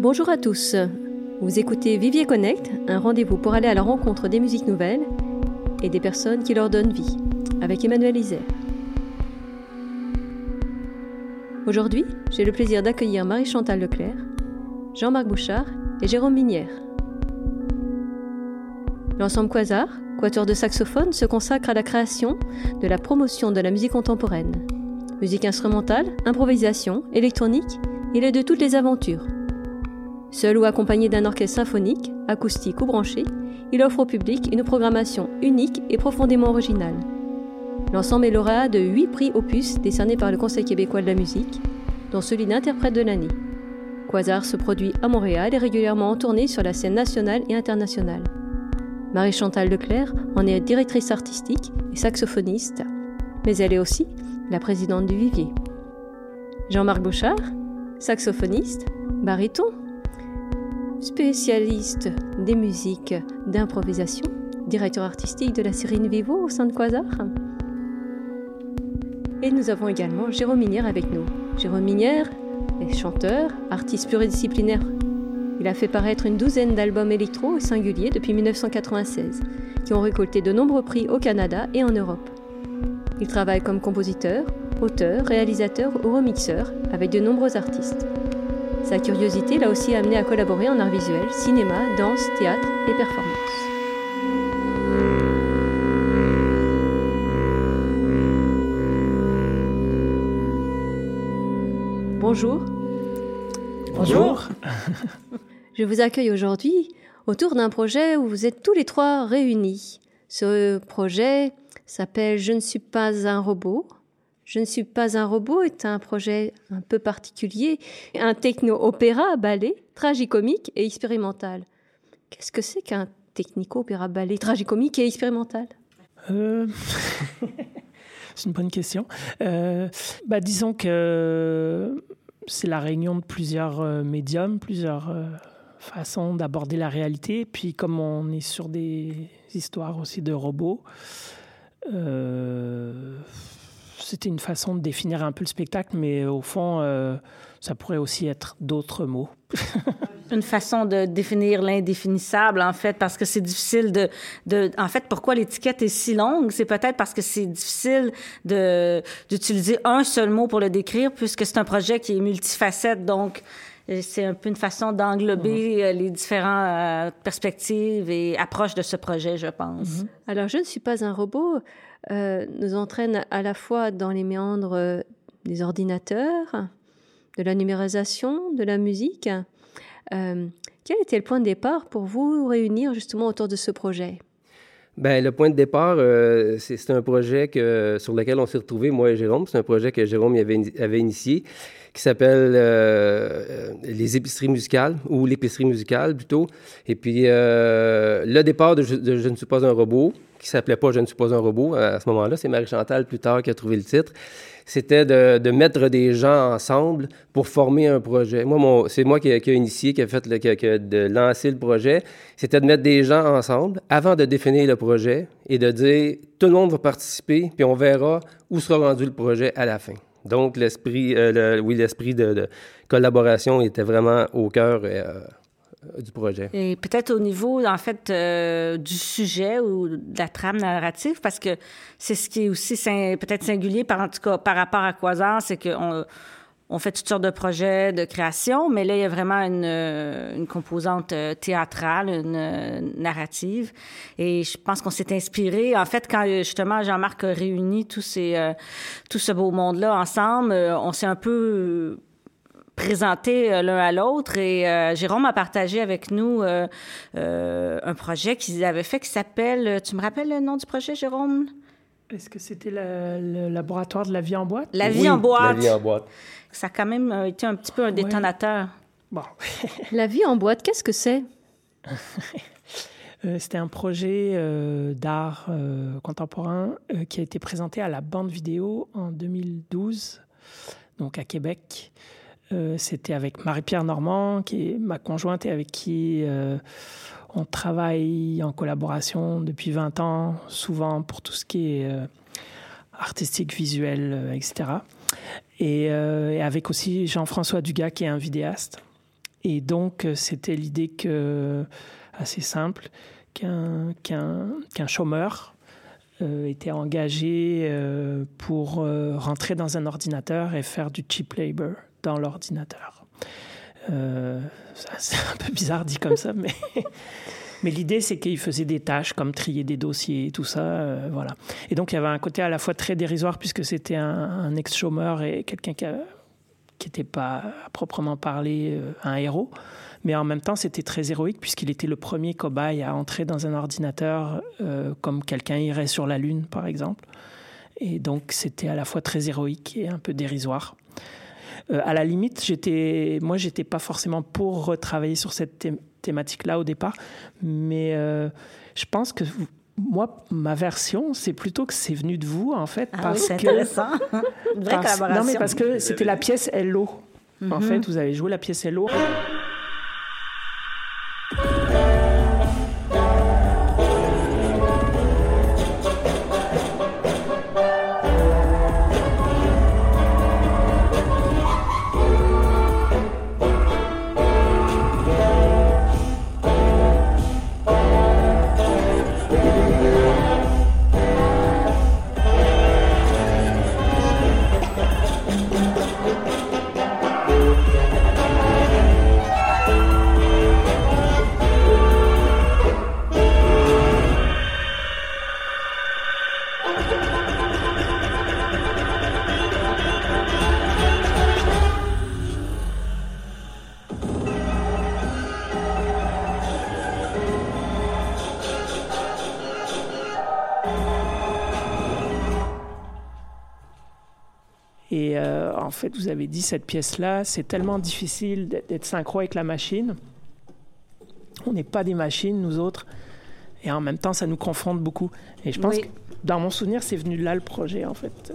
Bonjour à tous. Vous écoutez Vivier Connect, un rendez-vous pour aller à la rencontre des musiques nouvelles et des personnes qui leur donnent vie, avec Emmanuel Isère. Aujourd'hui, j'ai le plaisir d'accueillir Marie-Chantal Leclerc, Jean-Marc Bouchard et Jérôme Minière. L'ensemble Quasar, quatuor de saxophone, se consacre à la création de la promotion de la musique contemporaine. Musique instrumentale, improvisation, électronique, il est de toutes les aventures. Seul ou accompagné d'un orchestre symphonique, acoustique ou branché, il offre au public une programmation unique et profondément originale. L'ensemble est lauréat de 8 prix opus décernés par le Conseil québécois de la musique, dont celui d'interprète de l'année. Quasar se produit à Montréal et régulièrement en tournée sur la scène nationale et internationale. Marie-Chantal Leclerc en est directrice artistique et saxophoniste, mais elle est aussi la présidente du Vivier. Jean-Marc Bouchard, saxophoniste, baryton, spécialiste des musiques d'improvisation, directeur artistique de la série Vivo au sein de Quasar. Et nous avons également Jérôme Minière avec nous. Jérôme Minière est chanteur, artiste pluridisciplinaire. Il a fait paraître une douzaine d'albums électro et singuliers depuis 1996, qui ont récolté de nombreux prix au Canada et en Europe. Il travaille comme compositeur, auteur, réalisateur ou remixeur avec de nombreux artistes. Sa curiosité l'a aussi amené à collaborer en art visuel, cinéma, danse, théâtre et performance. Bonjour. Bonjour. Je vous accueille aujourd'hui autour d'un projet où vous êtes tous les trois réunis. Ce projet s'appelle Je ne suis pas un robot. Je ne suis pas un robot est un projet un peu particulier, un techno-opéra ballet, tragicomique et expérimental. Qu'est-ce que c'est qu'un technico-opéra ballet tragicomique et expérimental? Euh... C'est une bonne question. Euh, bah, disons que c'est la réunion de plusieurs euh, médiums, plusieurs façons d'aborder la réalité. Puis comme on est sur des histoires aussi de robots, c'était une façon de définir un peu le spectacle, mais au fond, euh, ça pourrait aussi être d'autres mots. une façon de définir l'indéfinissable, en fait, parce que c'est difficile de, de... En fait, pourquoi l'étiquette est si longue? C'est peut-être parce que c'est difficile de, d'utiliser un seul mot pour le décrire, puisque c'est un projet qui est multifacette, donc c'est un peu une façon d'englober mm-hmm. les différentes euh, perspectives et approches de ce projet, je pense. Mm-hmm. Alors, je ne suis pas un robot euh, nous entraîne à la fois dans les méandres euh, des ordinateurs, de la numérisation, de la musique. Euh, quel était le point de départ pour vous réunir justement autour de ce projet? Bien, le point de départ, euh, c'est un projet que, sur lequel on s'est retrouvés, moi et Jérôme. C'est un projet que Jérôme avait, avait initié qui s'appelle euh, les épiceries musicales, ou l'épicerie musicale plutôt. Et puis, euh, le départ de je, ne suis pas un robot, qui s'appelait pas Je ne suis pas un robot à, ce moment-là, c'est Marie-Chantal plus tard qui a trouvé le titre c'était de, mettre des gens ensemble pour former un projet. Moi, c'est moi qui, qui initié, qui a fait le, qui, qui a de lancer le projet. C'était de mettre des gens ensemble avant de définir le projet et de dire tout le monde va participer, puis on verra où sera rendu le projet à la fin. Donc, l'esprit, euh, oui, l'esprit de, collaboration était vraiment au cœur. Euh, du projet. Et peut-être au niveau, en fait, euh, du sujet ou de la trame narrative, parce que c'est ce qui est aussi peut-être singulier, par, en tout cas, par rapport à Quasar, c'est qu'on on fait toutes sortes de projets de création, mais là, il y a vraiment une, une composante euh, théâtrale, une, une narrative. Et je pense qu'on s'est inspiré. En fait, quand justement Jean-Marc a réuni tous ces, euh, tout ce beau monde-là ensemble, euh, on s'est un peu présenté euh, l'un à l'autre et euh, Jérôme a partagé avec nous euh, euh, un projet qu'ils avaient fait qui s'appelle, tu me rappelles le nom du projet, Jérôme? Est-ce que c'était le, le, laboratoire de la vie en boîte? La vie oui, en boîte. La vie en boîte. Ça a quand même été un petit peu un détonateur. Ouais. Bon. la vie en boîte, qu'est-ce que c'est? C'était un projet euh, d'art euh, contemporain euh, qui a été présenté à la bande vidéo en 2012, donc à Québec. Euh, c'était avec Marie-Pierre Normand, qui est ma conjointe et avec qui euh, on travaille en collaboration depuis 20 ans, souvent pour tout ce qui est euh, artistique, visuel, etc. Et, et, avec aussi Jean-François Dugas, qui est un vidéaste. Et donc, c'était l'idée que, assez simple, qu'un chômeur était engagé pour rentrer dans un ordinateur et faire du cheap labor dans l'ordinateur. C'est un peu bizarre dit comme ça, mais l'idée, c'est qu'il faisait des tâches comme trier des dossiers et tout ça. Euh, voilà. Et donc, il y avait un côté à la fois très dérisoire, puisque c'était un, ex-chômeur et quelqu'un qui n'était pas à proprement parler euh, un héros. Mais en même temps, c'était très héroïque, puisqu'il était le premier cobaye à entrer dans un ordinateur euh, comme quelqu'un irait sur la Lune, par exemple. Et donc, c'était à la fois très héroïque et un peu dérisoire. À la limite, j'étais, moi, j'étais pas forcément pour retravailler sur cette thématique-là au départ. Mais euh, je pense que moi, ma version, c'est plutôt que c'est venu de vous, en fait. Ah parce oui, c'est intéressant. Une vraie collaboration. Non, mais parce que c'était la pièce Hello. En mhm. fait, vous avez joué la pièce Hello. Fait, vous avez dit cette pièce-là, c'est tellement difficile d'être synchro avec la machine. On n'est pas des machines, nous autres. Et en même temps, ça nous confronte beaucoup. Et je pense que, dans mon souvenir, c'est venu là le projet, en fait.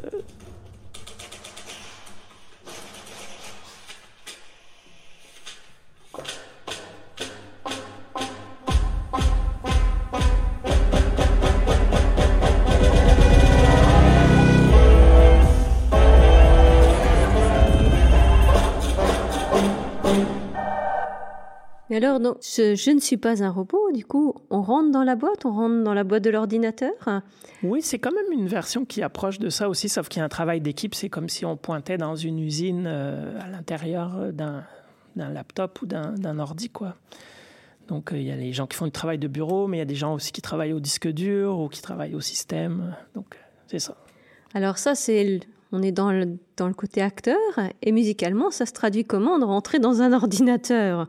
Euh, alors, donc, je, ne suis pas un robot, du coup, on rentre dans la boîte, on rentre dans la boîte de l'ordinateur Oui, c'est quand même une version qui approche de ça aussi, sauf qu'il y a un travail d'équipe. C'est comme si on pointait dans une usine euh, à l'intérieur d'un laptop ou d'un ordi, quoi. Donc, euh, il y a les gens qui font du travail de bureau, mais il y a des gens aussi qui travaillent au disque dur ou qui travaillent au système. Donc, c'est ça. Alors ça, c'est on est dans le, dans le côté acteur, et musicalement, ça se traduit comment de rentrer dans un ordinateur?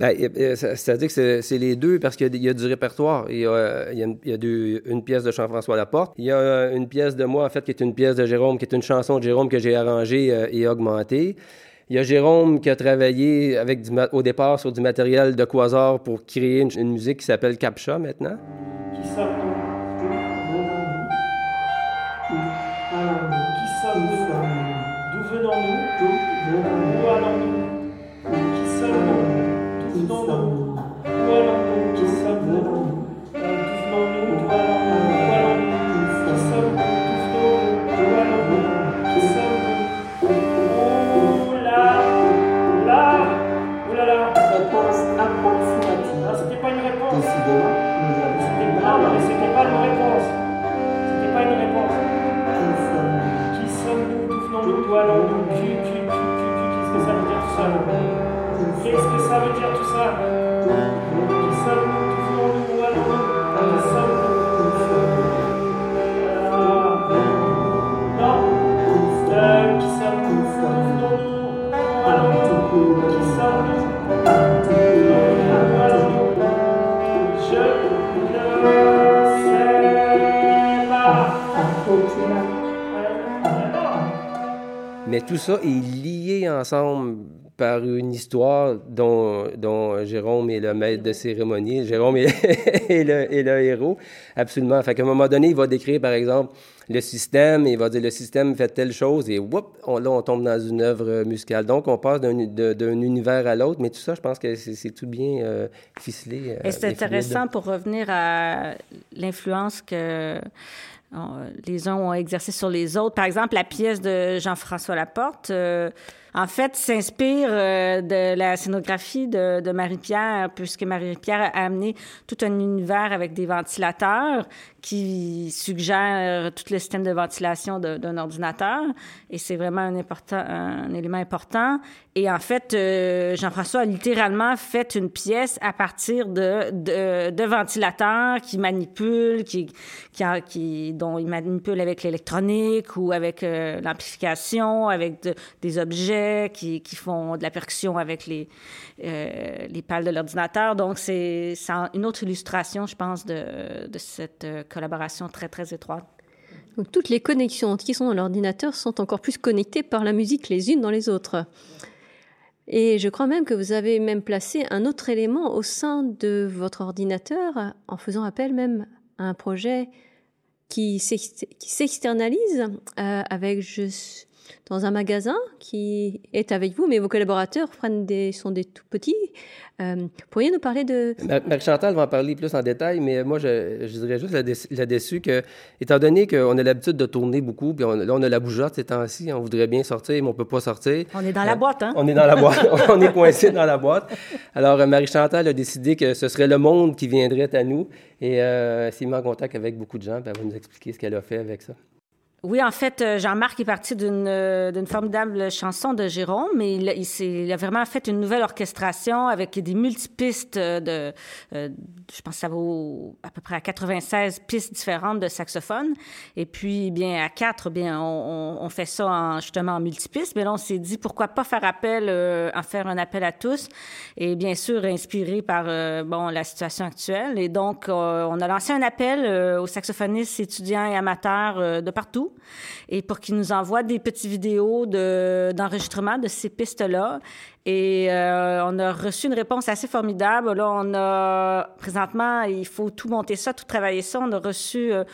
C'est-à-dire que c'est les deux parce qu'il y, a du répertoire. Il y a, une pièce de Jean-François Laporte. Il y a une pièce de moi, en fait, qui est une pièce de Jérôme, qui est une chanson de Jérôme que j'ai arrangée euh, et augmentée. Il y a Jérôme qui a travaillé avec au départ sur du matériel de Quasar pour créer une, musique qui s'appelle Captcha maintenant. Qui sommes-nous? Qui sommes-nous? D'où venons-nous? Mais tout ça est lié ensemble par une histoire dont, dont Jérôme est le maître de cérémonie. Jérôme est, le, est, le, héros, absolument. Fait qu'à un moment donné, il va décrire, par exemple, le système, et il va dire le système fait telle chose, et whoop, on, là, on tombe dans une œuvre musicale. Donc, on passe d'un univers à l'autre, mais tout ça, je pense que c'est tout bien euh, ficelé. Euh, et c'est intéressant pour revenir à l'influence que les uns ont exercé sur les autres. Par exemple, la pièce de Jean-François Laporte, euh, En fait, s'inspire euh, de la scénographie de, Marie-Pierre, puisque Marie-Pierre a amené tout un univers avec des ventilateurs qui suggèrent tout le système de ventilation d'un ordinateur. Et c'est vraiment un, élément important. Et en fait, euh, Jean-François a littéralement fait une pièce à partir de, ventilateurs qui manipulent, qui, dont il manipule avec l'électronique ou avec euh, l'amplification, avec des objets qui, font de la percussion avec les, euh, les pales de l'ordinateur. Donc, c'est une autre illustration, je pense, de, cette euh, collaboration très, très étroite. Toutes les connexions qui sont dans l'ordinateur sont encore plus connectées par la musique les unes dans les autres. Et je crois même que vous avez même placé un autre élément au sein de votre ordinateur en faisant appel même à un projet qui s'externalise euh, avec je, dans un magasin qui est avec vous, mais vos collaborateurs prennent des, sont des tout petits. Euh, pourriez nous parler de... Marie-Chantal va en parler plus en détail, mais moi, je, je dirais juste là-dessus que, étant donné qu'on a l'habitude de tourner beaucoup, puis là, on a la bougeotte ces temps-ci, on voudrait bien sortir, mais on peut pas sortir. On est dans la euh, boîte, hein? On est dans la boîte. on est coincé dans la boîte. Alors, Marie-Chantal a décidé que ce serait le monde qui viendrait à nous, et euh, s'est mis en contact avec beaucoup de gens, puis elle va nous expliquer ce qu'elle a fait avec ça. Oui, en fait, euh, Jean-Marc est parti d'une euh, d'une formidable chanson de Jérôme, mais il, il, a vraiment fait une nouvelle orchestration avec des multipistes de, euh, je pense que ça vaut à peu près à 96 pistes différentes de saxophone. Et puis, bien, à quatre, bien, on, on fait ça en, justement en multipistes. Mais là, on s'est dit, pourquoi pas faire appel, en faire un appel à tous. Et bien sûr, inspiré par, bon, la situation actuelle. Et donc, on a lancé un appel aux saxophonistes étudiants et amateurs de partout et pour qu'ils nous envoient des petites vidéos d'enregistrement de, ces pistes-là. Et euh, on a reçu une réponse assez formidable. Là, on a présentement, il faut tout monter ça, tout travailler ça. On a reçu euh,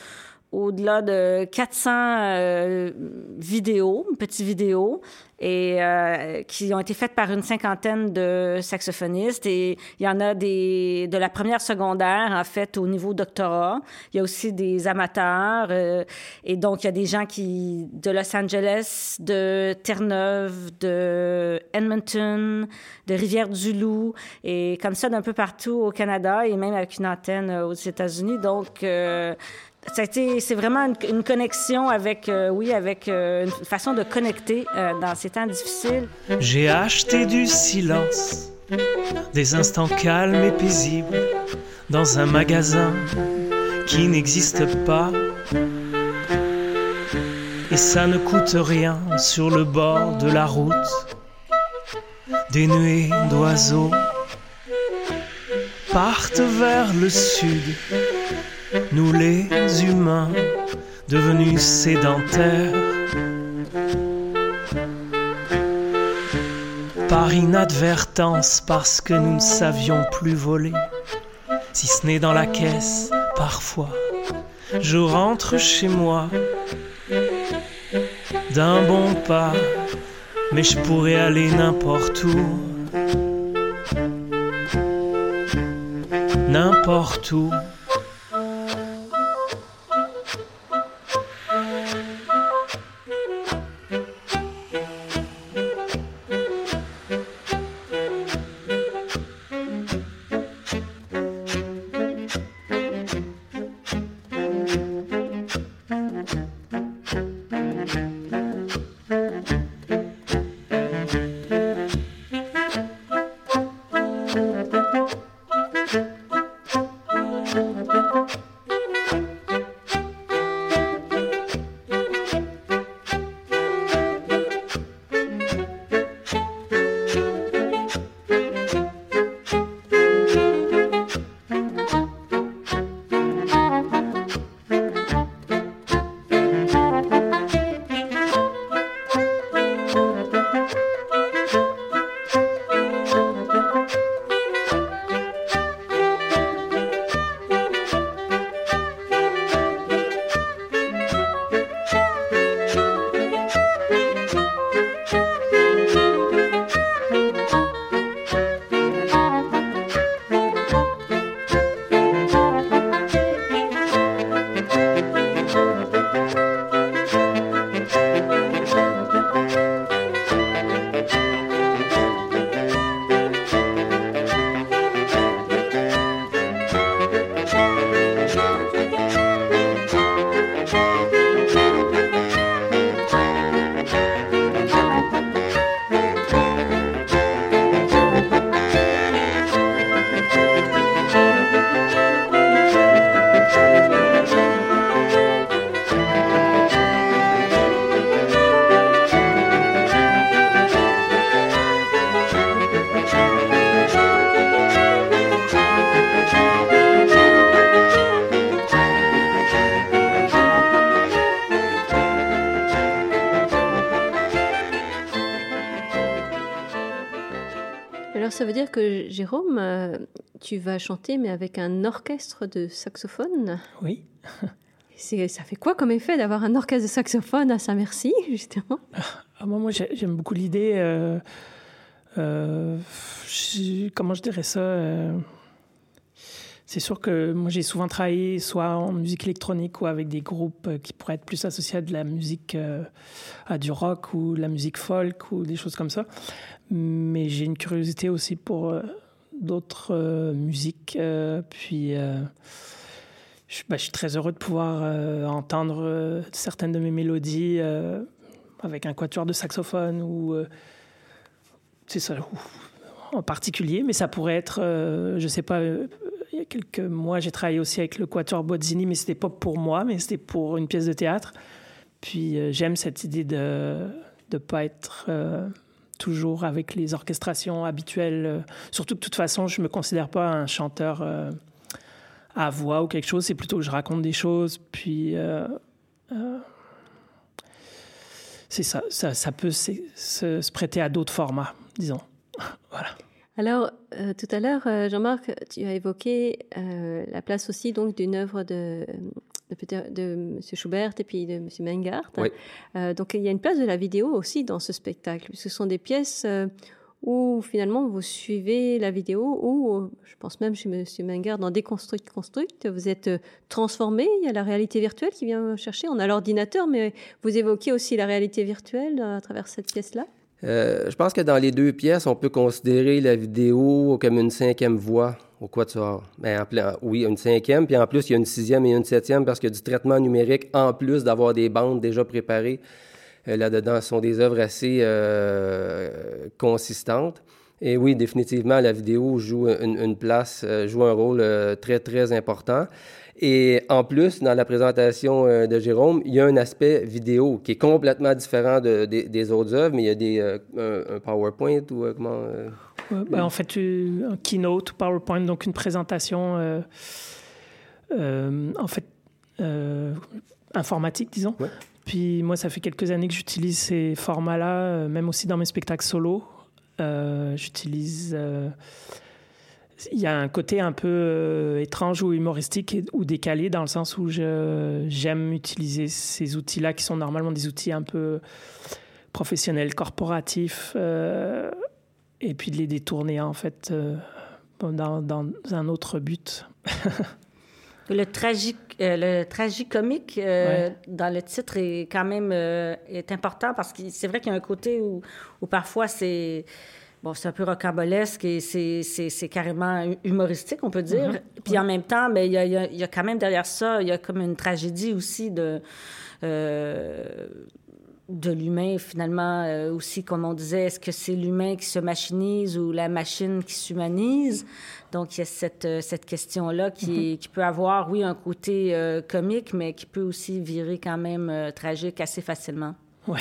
au-delà de 400 euh, vidéos, petites vidéos, et euh, qui ont été faites par une cinquantaine de saxophonistes. Et il y en a des de la première secondaire, en fait, au niveau doctorat. Il y a aussi des amateurs. Euh, et donc, il y a des gens qui de Los Angeles, de Terre-Neuve, de Edmonton, de Rivière-du-Loup, et comme ça d'un peu partout au Canada et même avec une antenne aux États-Unis. Donc, c'est vraiment une, connexion avec, euh, oui, avec euh, une façon de connecter euh, dans ces temps difficiles. J'ai acheté du silence, des instants calmes et paisibles, dans un magasin qui n'existe pas. Et ça ne coûte rien sur le bord de la route. Des nuées d'oiseaux partent vers le sud nous les humains devenus sédentaires. Par inadvertance, parce que nous ne savions plus voler, si ce n'est dans la caisse, parfois, je rentre chez moi d'un bon pas, mais je pourrais aller n'importe où. N'importe où. Ça veut dire que Jérôme, euh, tu vas chanter mais avec un orchestre de saxophone? Oui. Ça fait quoi comme effet d'avoir un orchestre de saxophone à Saint-Merci, justement? Ah, Moi, j'ai- j'aime beaucoup l'idée. euh, euh, comment je dirais ça C'est sûr que moi, j'ai souvent travaillé soit en musique électronique ou avec des groupes qui pourraient être plus associés à de la musique, euh, à du rock ou de la musique folk ou des choses comme ça. Mais j'ai une curiosité aussi pour euh, d'autres euh, musiques. euh, puis. je, bah, je suis très heureux de pouvoir entendre certaines de mes mélodies avec un quatuor de saxophone ou c'est ça en particulier, mais ça pourrait être, je sais pas, il y a quelques mois, j'ai travaillé aussi avec le quatuor Bozzini, mais c'était pas pour moi, mais c'était pour une pièce de théâtre. Puis j'aime cette idée de ne pas être toujours avec les orchestrations habituelles. euh, surtout que de toute façon, je me considère pas un chanteur euh, à voix ou quelque chose, c'est plutôt que je raconte des choses, puis euh, c'est ça, ça, peut se, prêter à d'autres formats, disons. voilà. Alors, tout à l'heure, Jean-Marc, tu as évoqué la place aussi donc d'une œuvre de, de, Peter- de M. Schubert et puis de M. Mengart. Oui. Euh, donc, il y a une place de la vidéo aussi dans ce spectacle, puisque ce sont des pièces euh, où finalement vous suivez la vidéo, ou euh, je pense même chez M. Mengart, dans Déconstruct Construct, vous êtes transformé. Il y a la réalité virtuelle qui vient chercher. On a l'ordinateur, mais vous évoquez aussi la réalité virtuelle à travers cette pièce-là. Euh, je pense que dans les deux pièces, on peut considérer la vidéo comme une cinquième voix au quatuor. Ben, oui, une cinquième, puis en plus, il y a une sixième et une septième parce qu'il y a du traitement numérique en plus d'avoir des bandes déjà préparées. Euh, Là-dedans, ce sont des œuvres assez euh, consistantes. Et oui, définitivement, la vidéo joue une, place, euh, joue un rôle très, très important. Et en plus, dans la présentation de Jérôme, il y a un aspect vidéo qui est complètement différent de- des- autres œuvres, mais il y a des, un, un PowerPoint ou comment... Ouais, ben, en fait, euh, un keynote, PowerPoint, donc une présentation, euh, euh, en fait, euh, informatique, disons. Ouais. Puis moi, ça fait quelques années que j'utilise ces formats-là, même aussi dans mes spectacles solo. J'utilise. il y a un côté un peu étrange ou humoristique et- ou décalé dans le sens où j'aime utiliser ces outils-là qui sont normalement des outils un peu professionnels, corporatifs, et puis de les détourner en fait euh, dans, dans un autre but. Le tragique, euh, le tragicomique euh, Ouais. dans le titre est quand même euh, est important parce que c'est vrai qu'il y a un côté où, où parfois c'est bon, c'est un peu rocambolesque et c'est, carrément humoristique, on peut dire. Puis en même temps, mais il y a, il y a- il y a quand même derrière ça, il y a comme une tragédie aussi de de l'humain finalement euh, aussi, comme on disait, est-ce que c'est l'humain qui se machinise ou la machine qui s'humanise? Donc, il y a cette, euh, cette question-là qui, qui peut avoir, oui, un côté euh, comique, mais qui peut aussi virer quand même euh, tragique assez facilement. Ouais.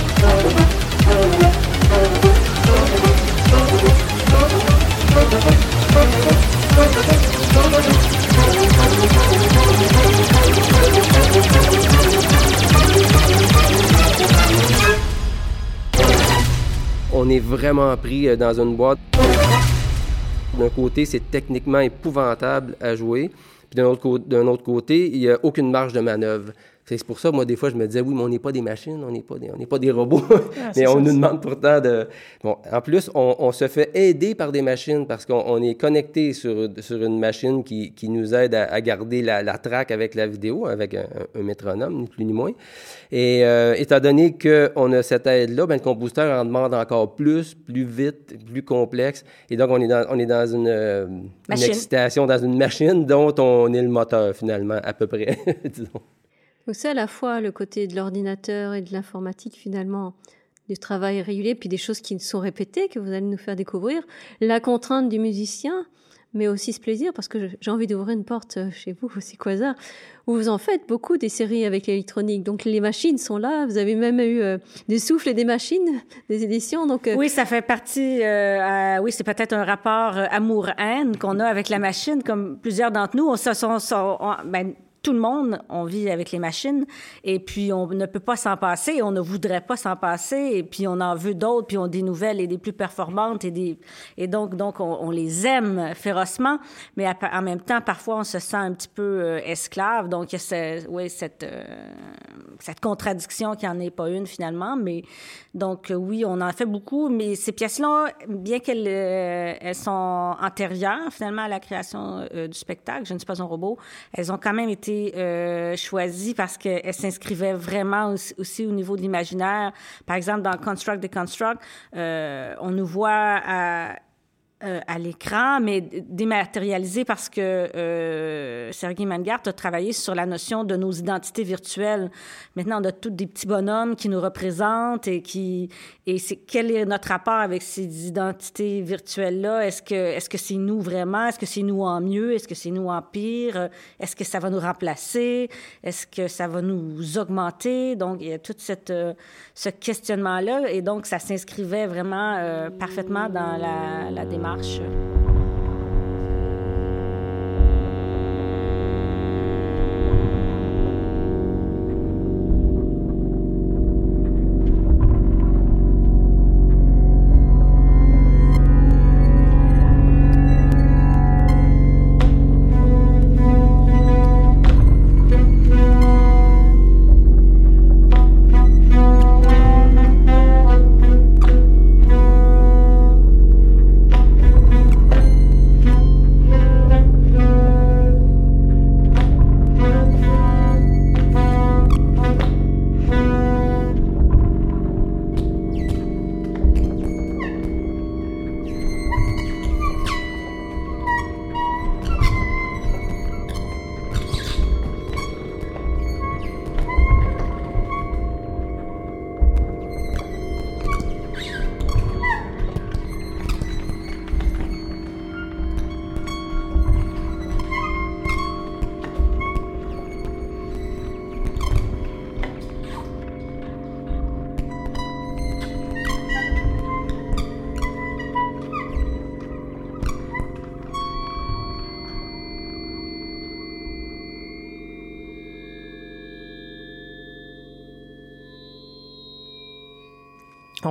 On est vraiment pris euh, dans une boîte. D'un côté, c'est techniquement épouvantable à jouer. Puis d'un autre, autre côté, il n'y a aucune marge de manœuvre. C'est pour ça, moi, des fois, je me disais, oui, mais on n'est pas des machines, on n'est pas, des, on pas des robots. Ah, mais on ça, nous demande pourtant de... Bon, en plus, on, on se fait aider par des machines parce qu'on on est connecté sur, sur une machine qui, qui nous aide à, à garder la, la track avec la vidéo, avec un, un métronome, ni plus ni moins. Et euh, étant donné qu'on a cette aide-là, ben, le compositeur en demande encore plus, plus vite, plus complexe. Et donc, on est dans, on est dans une, euh, une excitation, dans une machine dont on est le moteur, finalement, à peu près, disons. Donc c'est à la fois le côté de l'ordinateur et de l'informatique finalement, du travail régulier, puis des choses qui sont répétées que vous allez nous faire découvrir, la contrainte du musicien, mais aussi ce plaisir, parce que j'ai envie d'ouvrir une porte euh, chez vous aussi, Quasar, où vous en faites beaucoup des séries avec l'électronique. Donc les machines sont là, vous avez même eu euh, des souffles et des machines, des éditions. Donc euh, Oui, ça fait partie. euh, oui, c'est peut-être un rapport amour-haine qu'on a avec la machine, comme plusieurs d'entre nous. On, se sont, sont- on- ben, tout le monde, on vit avec les machines, et puis on ne peut pas s'en passer, on ne voudrait pas s'en passer, et puis on en veut d'autres, puis on des nouvelles et des plus performantes, et, donc, donc on, les aime férocement, mais en même temps, parfois, on se sent un petit peu euh, esclave. Donc, il y a cette, euh, cette contradiction qui n'en est pas une finalement, mais donc euh, oui, on en fait beaucoup, mais ces pièces-là, bien qu'elles euh, sont antérieures finalement à la création euh, du spectacle, Je ne suis pas un robot, elles ont quand même été euh, choisies parce qu'elles s'inscrivaient vraiment aussi, aussi au niveau de l'imaginaire. Par exemple, dans Construct Deconstruct, euh, on nous voit à euh, à l'écran, mais dématérialisé parce que euh, Sergei Mangart a travaillé sur la notion de nos identités virtuelles. Maintenant, on a tous des petits bonhommes qui nous représentent et qui et c'est quel est notre rapport avec ces identités virtuelles là Est-ce que est-ce que c'est nous vraiment? Est-ce que c'est nous en mieux? Est-ce que c'est nous en pire? Est-ce que ça va nous remplacer? Est-ce que ça va nous augmenter? Donc il y a tout cette euh, ce questionnement là et donc ça s'inscrivait vraiment euh, parfaitement dans la, la démarche. marche.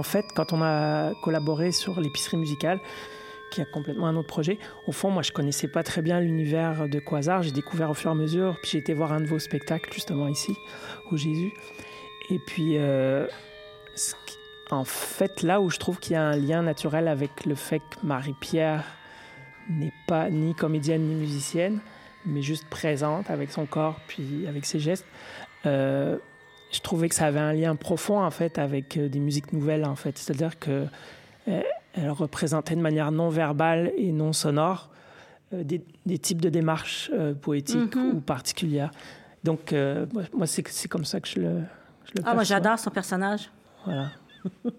En fait, quand on a collaboré sur l'épicerie musicale, qui est complètement un autre projet, au fond, moi, je connaissais pas très bien l'univers de Quasar. J'ai découvert au fur et à mesure. Puis j'ai été voir un de vos spectacles, justement ici, au Jésus. Et puis, euh, en fait, là où je trouve qu'il y a un lien naturel avec le fait que Marie-Pierre n'est pas ni comédienne ni musicienne, mais juste présente avec son corps puis avec ses gestes, euh, je trouvais que ça avait un lien profond en fait avec euh, des musiques nouvelles en fait. C'est-à-dire que euh, elle représentait de manière non verbale et non sonore des, des, types de démarches poétiques Mhm. ou particulières. Donc, moi, moi c'est comme ça que je le, je le Ah, moi, j'adore son personnage. Voilà.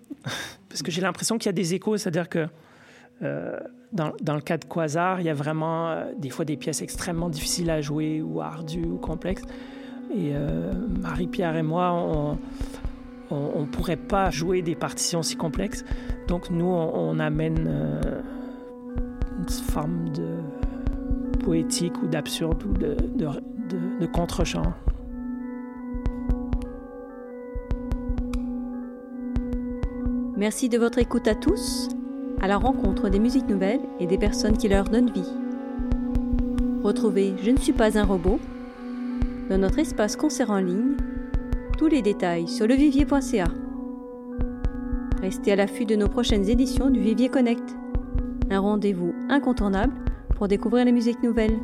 Parce que j'ai l'impression qu'il y a des échos, c'est-à-dire que euh, dans, dans le cas de Quasar, il y a vraiment euh, des fois des pièces extrêmement difficiles à jouer ou ardues ou complexes. Et euh, Marie-Pierre et moi, on ne pourrait pas jouer des partitions si complexes. Donc nous, on, amène euh, une forme de poétique ou d'absurde ou de contre-champ. Merci de votre écoute à tous, à la rencontre des musiques nouvelles et des personnes qui leur donnent vie. Retrouvez Je ne suis pas un robot dans notre espace concert en ligne. Tous les détails sur levivier.ca. Restez à l'affût de nos prochaines éditions du Vivier Connect, un rendez-vous incontournable pour découvrir les musiques nouvelles.